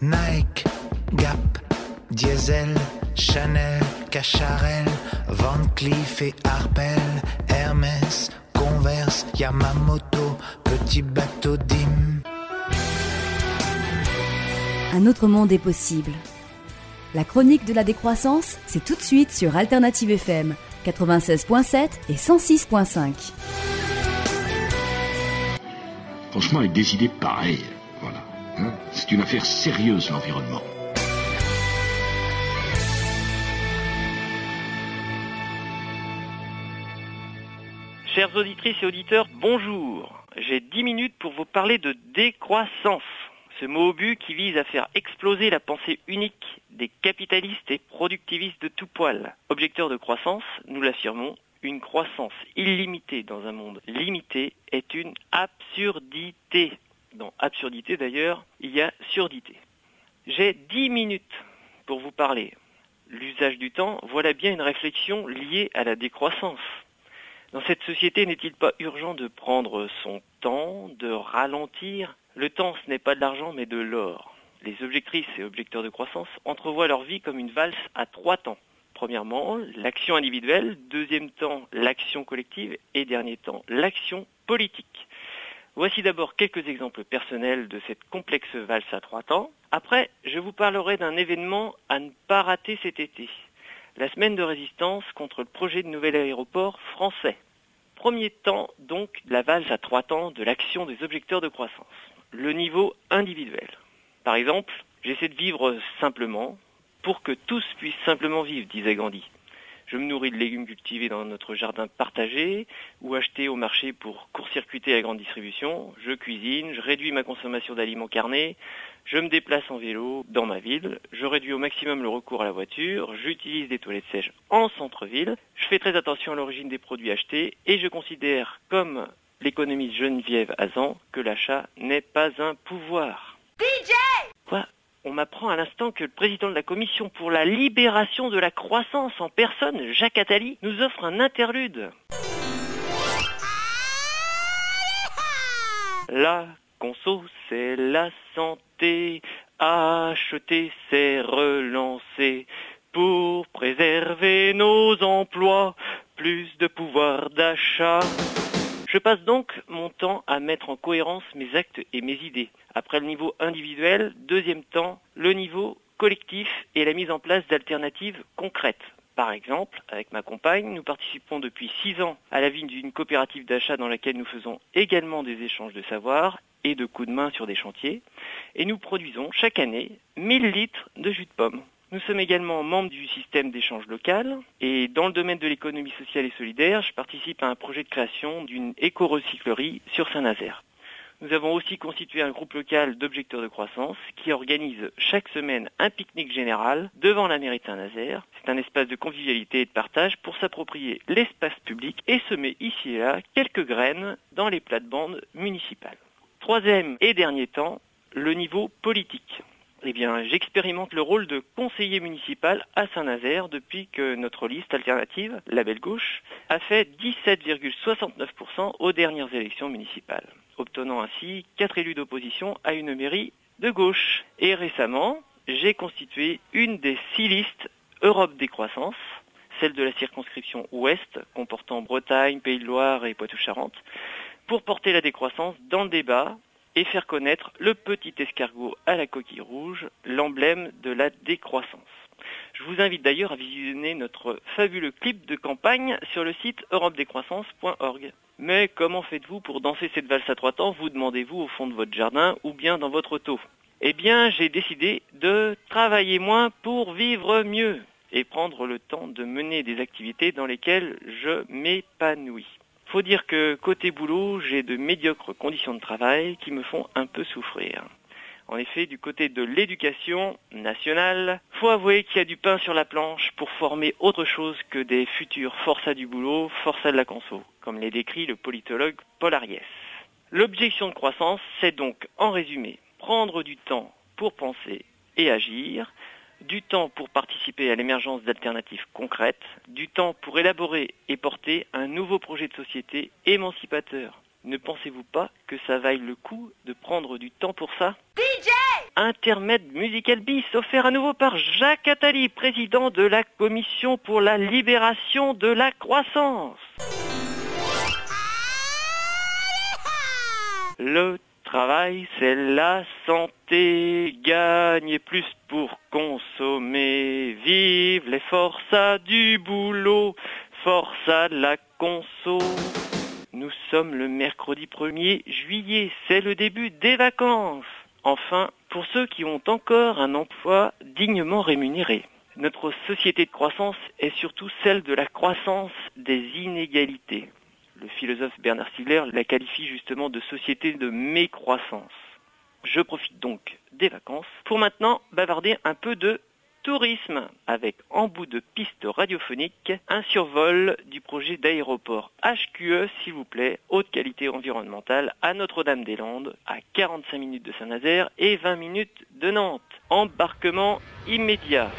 Nike, Gap, Diesel, Chanel, Cacharel, Van Cleef et Arpel, Hermès, Converse, Yamamoto, Petit Bateau Dim. Un autre monde est possible. La chronique de la décroissance, c'est tout de suite sur Alternative FM 96.7 et 106.5. Franchement, avec des idées pareilles. Hein, c'est une affaire sérieuse, l'environnement. Chères auditrices et auditeurs, bonjour. J'ai 10 minutes pour vous parler de décroissance. Ce mot au qui vise à faire exploser la pensée unique des capitalistes et productivistes de tout poil. Objecteurs de croissance, nous l'affirmons, une croissance illimitée dans un monde limité est une absurdité. Dans absurdité d'ailleurs, il y a surdité. J'ai 10 minutes pour vous parler. L'usage du temps, voilà bien une réflexion liée à la décroissance. Dans cette société, n'est-il pas urgent de prendre son temps, de ralentir? Le temps, ce n'est pas de l'argent, mais de l'or. Les objectrices et objecteurs de croissance entrevoient leur vie comme une valse à trois temps. Premièrement, l'action individuelle, deuxième temps, l'action collective et dernier temps, l'action politique. Voici d'abord quelques exemples personnels de cette complexe valse à trois temps. Après, je vous parlerai d'un événement à ne pas rater cet été. La semaine de résistance contre le projet de nouvel aéroport français. Premier temps, donc, la valse à trois temps de l'action des objecteurs de croissance. Le niveau individuel. Par exemple, j'essaie de vivre simplement pour que tous puissent simplement vivre, disait Gandhi. Je me nourris de légumes cultivés dans notre jardin partagé ou achetés au marché pour court-circuiter la grande distribution. Je cuisine, je réduis ma consommation d'aliments carnés, je me déplace en vélo dans ma ville, je réduis au maximum le recours à la voiture, j'utilise des toilettes sèches en centre-ville, je fais très attention à l'origine des produits achetés et je considère, comme l'économiste Geneviève Hazan, que l'achat n'est pas un pouvoir. DJ Quoi? On m'apprend à l'instant que le président de la Commission pour la libération de la croissance en personne, Jacques Attali, nous offre un interlude. La conso, c'est la santé. Acheter, c'est relancer. Pour préserver nos emplois, plus de pouvoir d'achat. Je passe donc mon temps à mettre en cohérence mes actes et mes idées. Après le niveau individuel, deuxième temps, le niveau collectif et la mise en place d'alternatives concrètes. Par exemple, avec ma compagne, nous participons depuis six ans à la vie d'une coopérative d'achat dans laquelle nous faisons également des échanges de savoir et de coups de main sur des chantiers. Et nous produisons chaque année 1000 litres de jus de pomme. Nous sommes également membres du système d'échange local et dans le domaine de l'économie sociale et solidaire, je participe à un projet de création d'une éco-recyclerie sur Saint-Nazaire. Nous avons aussi constitué un groupe local d'objecteurs de croissance qui organise chaque semaine un pique-nique général devant la mairie de Saint-Nazaire. C'est un espace de convivialité et de partage pour s'approprier l'espace public et semer ici et là quelques graines dans les plates-bandes municipales. Troisième et dernier temps, le niveau politique. Eh bien, j'expérimente le rôle de conseiller municipal à Saint-Nazaire depuis que notre liste alternative, la Belle Gauche, a fait 17,69% aux dernières élections municipales, obtenant ainsi 4 élus d'opposition à une mairie de gauche. Et récemment, j'ai constitué une des six listes Europe des croissances, celle de la circonscription Ouest, comportant Bretagne, Pays de Loire et Poitou-Charentes, pour porter la décroissance dans le débat et faire connaître le petit escargot à la coquille rouge, l'emblème de la décroissance. Je vous invite d'ailleurs à visionner notre fabuleux clip de campagne sur le site europedécroissance.org. Mais comment faites-vous pour danser cette valse à trois temps, vous demandez-vous au fond de votre jardin ou bien dans votre auto? Eh bien, j'ai décidé de travailler moins pour vivre mieux et prendre le temps de mener des activités dans lesquelles je m'épanouis. Faut dire que côté boulot, j'ai de médiocres conditions de travail qui me font un peu souffrir. En effet, du côté de l'éducation nationale, faut avouer qu'il y a du pain sur la planche pour former autre chose que des futurs forçats du boulot, forçats de la conso, comme les décrit le politologue Paul Ariès. L'objection de croissance, c'est donc, en résumé, prendre du temps pour penser et agir, du temps pour participer à l'émergence d'alternatives concrètes, du temps pour élaborer et porter un nouveau projet de société émancipateur. Ne pensez-vous pas que ça vaille le coup de prendre du temps pour ça? DJ Intermède musical bis offert à nouveau par Jacques Attali, président de la Commission pour la libération de la croissance. Le travail, c'est la santé. Gagner plus pour consommer. Vive les forçats du boulot. Forçats de la conso. Nous sommes le mercredi 1er juillet. C'est le début des vacances. Enfin, pour ceux qui ont encore un emploi dignement rémunéré. Notre société de croissance est surtout celle de la croissance des inégalités. Le philosophe Bernard Stiegler la qualifie justement de société de mécroissance. Je profite donc des vacances pour maintenant bavarder un peu de tourisme avec en bout de piste radiophonique un survol du projet d'aéroport HQE s'il vous plaît, haute qualité environnementale à Notre-Dame-des-Landes à 45 minutes de Saint-Nazaire et 20 minutes de Nantes. Embarquement immédiat.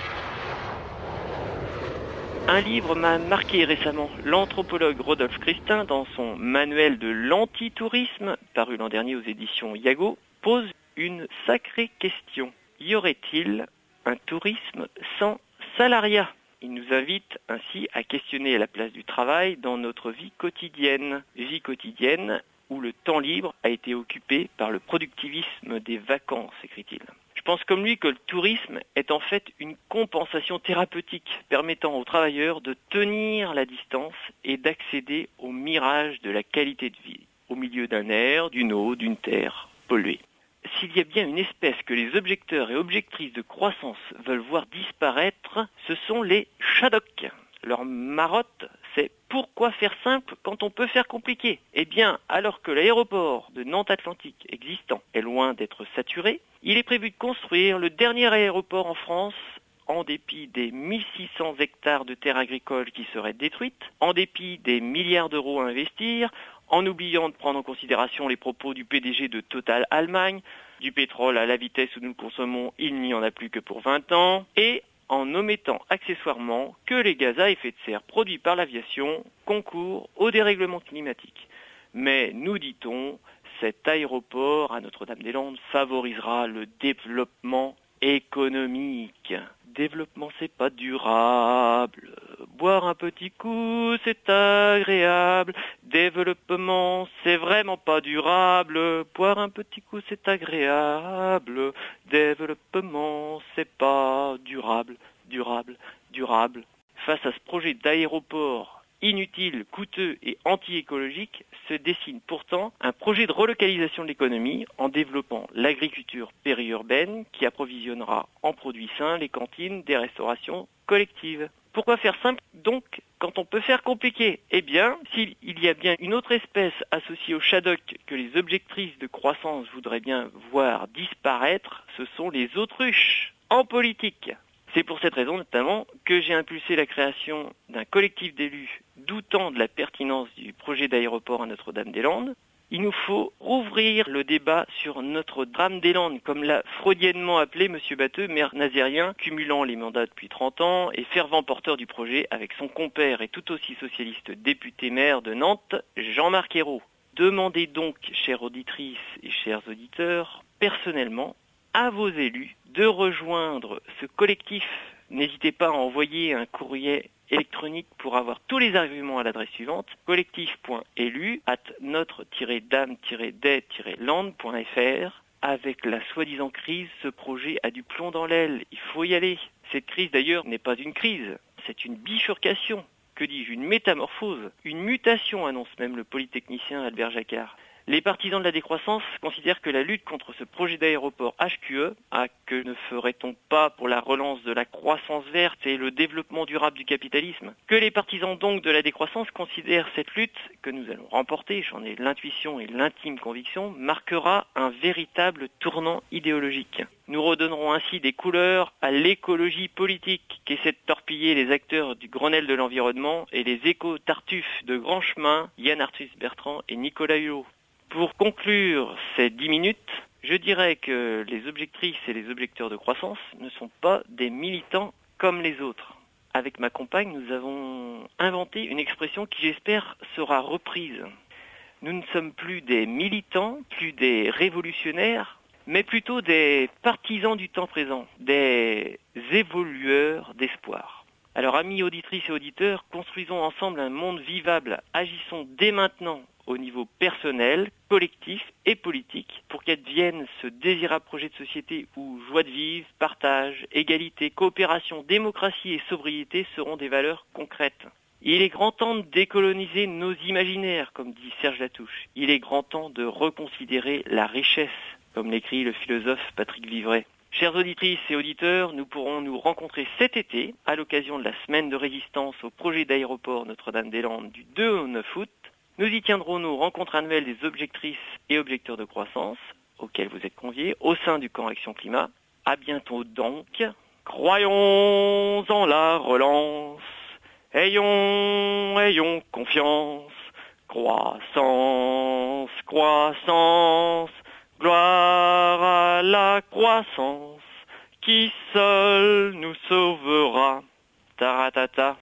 Un livre m'a marqué récemment. L'anthropologue Rodolphe Christin, dans son manuel de l'antitourisme, paru l'an dernier aux éditions Yago, pose une sacrée question. Y aurait-il un tourisme sans salariat? Il nous invite ainsi à questionner la place du travail dans notre vie quotidienne. Vie quotidienne où le temps libre a été occupé par le productivisme des vacances, écrit-il. Je pense comme lui que le tourisme est en fait une compensation thérapeutique permettant aux travailleurs de tenir la distance et d'accéder au mirage de la qualité de vie, au milieu d'un air, d'une eau, d'une terre polluée s'il y a bien une espèce que les objecteurs et objectrices de croissance veulent voir disparaître, ce sont les shadocks. Leur marotte, pourquoi faire simple quand on peut faire compliqué. Eh bien, alors que l'aéroport de Nantes Atlantique existant est loin d'être saturé, il est prévu de construire le dernier aéroport en France en dépit des 1600 hectares de terres agricoles qui seraient détruites, en dépit des milliards d'euros à investir, en oubliant de prendre en considération les propos du PDG de Total Allemagne, du pétrole à la vitesse où nous le consommons, il n'y en a plus que pour 20 ans, et en omettant accessoirement que les gaz à effet de serre produits par l'aviation concourent au dérèglement climatique. Mais nous dit-on, cet aéroport à Notre-Dame-des-Landes favorisera le développement économique. Développement, c'est pas durable. Boire un petit coup, c'est agréable. Développement, c'est vraiment pas durable. Boire un petit coup, c'est agréable. Développement, c'est pas durable, durable, durable. Face à ce projet d'aéroport inutile, coûteux et anti-écologique, se dessine pourtant un projet de relocalisation de l'économie en développant l'agriculture périurbaine qui approvisionnera en produits sains les cantines des restaurations collectives. Pourquoi faire simple donc quand on peut faire compliqué? Eh bien, s'il y a bien une autre espèce associée au shadok que les objectrices de croissance voudraient bien voir disparaître, ce sont les autruches en politique. C'est pour cette raison notamment que j'ai impulsé la création d'un collectif d'élus doutant de la pertinence du projet d'aéroport à Notre-Dame-des-Landes. Il nous faut rouvrir le débat sur Notre-Dame-des-Landes, comme l'a freudiennement appelé M. Batteux, maire nazérien, cumulant les mandats depuis 30 ans et fervent porteur du projet avec son compère et tout aussi socialiste député maire de Nantes, Jean-Marc Ayrault. Demandez donc, chères auditrices et chers auditeurs, personnellement, à vos élus de rejoindre ce collectif. N'hésitez pas à envoyer un courrier électronique pour avoir tous les arguments à l'adresse suivante collectif.élu at notre-dame-des-land.fr avec la soi-disant crise, ce projet a du plomb dans l'aile. Il faut y aller. Cette crise d'ailleurs n'est pas une crise, c'est une bifurcation. Que dis-je? Une métamorphose, une mutation, annonce même le polytechnicien Albert Jacquard. Les partisans de la décroissance considèrent que la lutte contre ce projet d'aéroport HQE, à que ne ferait-on pas pour la relance de la croissance verte et le développement durable du capitalisme? Que les partisans donc de la décroissance considèrent cette lutte, que nous allons remporter, j'en ai l'intuition et l'intime conviction, marquera un véritable tournant idéologique. Nous redonnerons ainsi des couleurs à l'écologie politique qu'essaient de torpiller les acteurs du Grenelle de l'environnement et les éco-tartuffes de grand chemin, Yann Arthus Bertrand et Nicolas Hulot. Pour conclure ces dix minutes, je dirais que les objectrices et les objecteurs de croissance ne sont pas des militants comme les autres. Avec ma compagne, nous avons inventé une expression qui j'espère sera reprise. Nous ne sommes plus des militants, plus des révolutionnaires, mais plutôt des partisans du temps présent, des évolueurs d'espoir. Alors amis auditrices et auditeurs, construisons ensemble un monde vivable, agissons dès maintenant au niveau personnel, collectif et politique pour qu'advienne ce désirable projet de société où joie de vivre, partage, égalité, coopération, démocratie et sobriété seront des valeurs concrètes. Il est grand temps de décoloniser nos imaginaires, comme dit Serge Latouche. Il est grand temps de reconsidérer la richesse, comme l'écrit le philosophe Patrick Vivray. Chères auditrices et auditeurs, nous pourrons nous rencontrer cet été à l'occasion de la semaine de résistance au projet d'aéroport Notre-Dame-des-Landes du 2 au 9 août. Nous y tiendrons nos rencontres annuelles des objectrices et objecteurs de croissance, auxquelles vous êtes conviés, au sein du camp Action Climat. À bientôt donc. Croyons en la relance. Ayons, ayons confiance. Croissance, croissance. Gloire à la croissance qui seule nous sauvera? Taratata.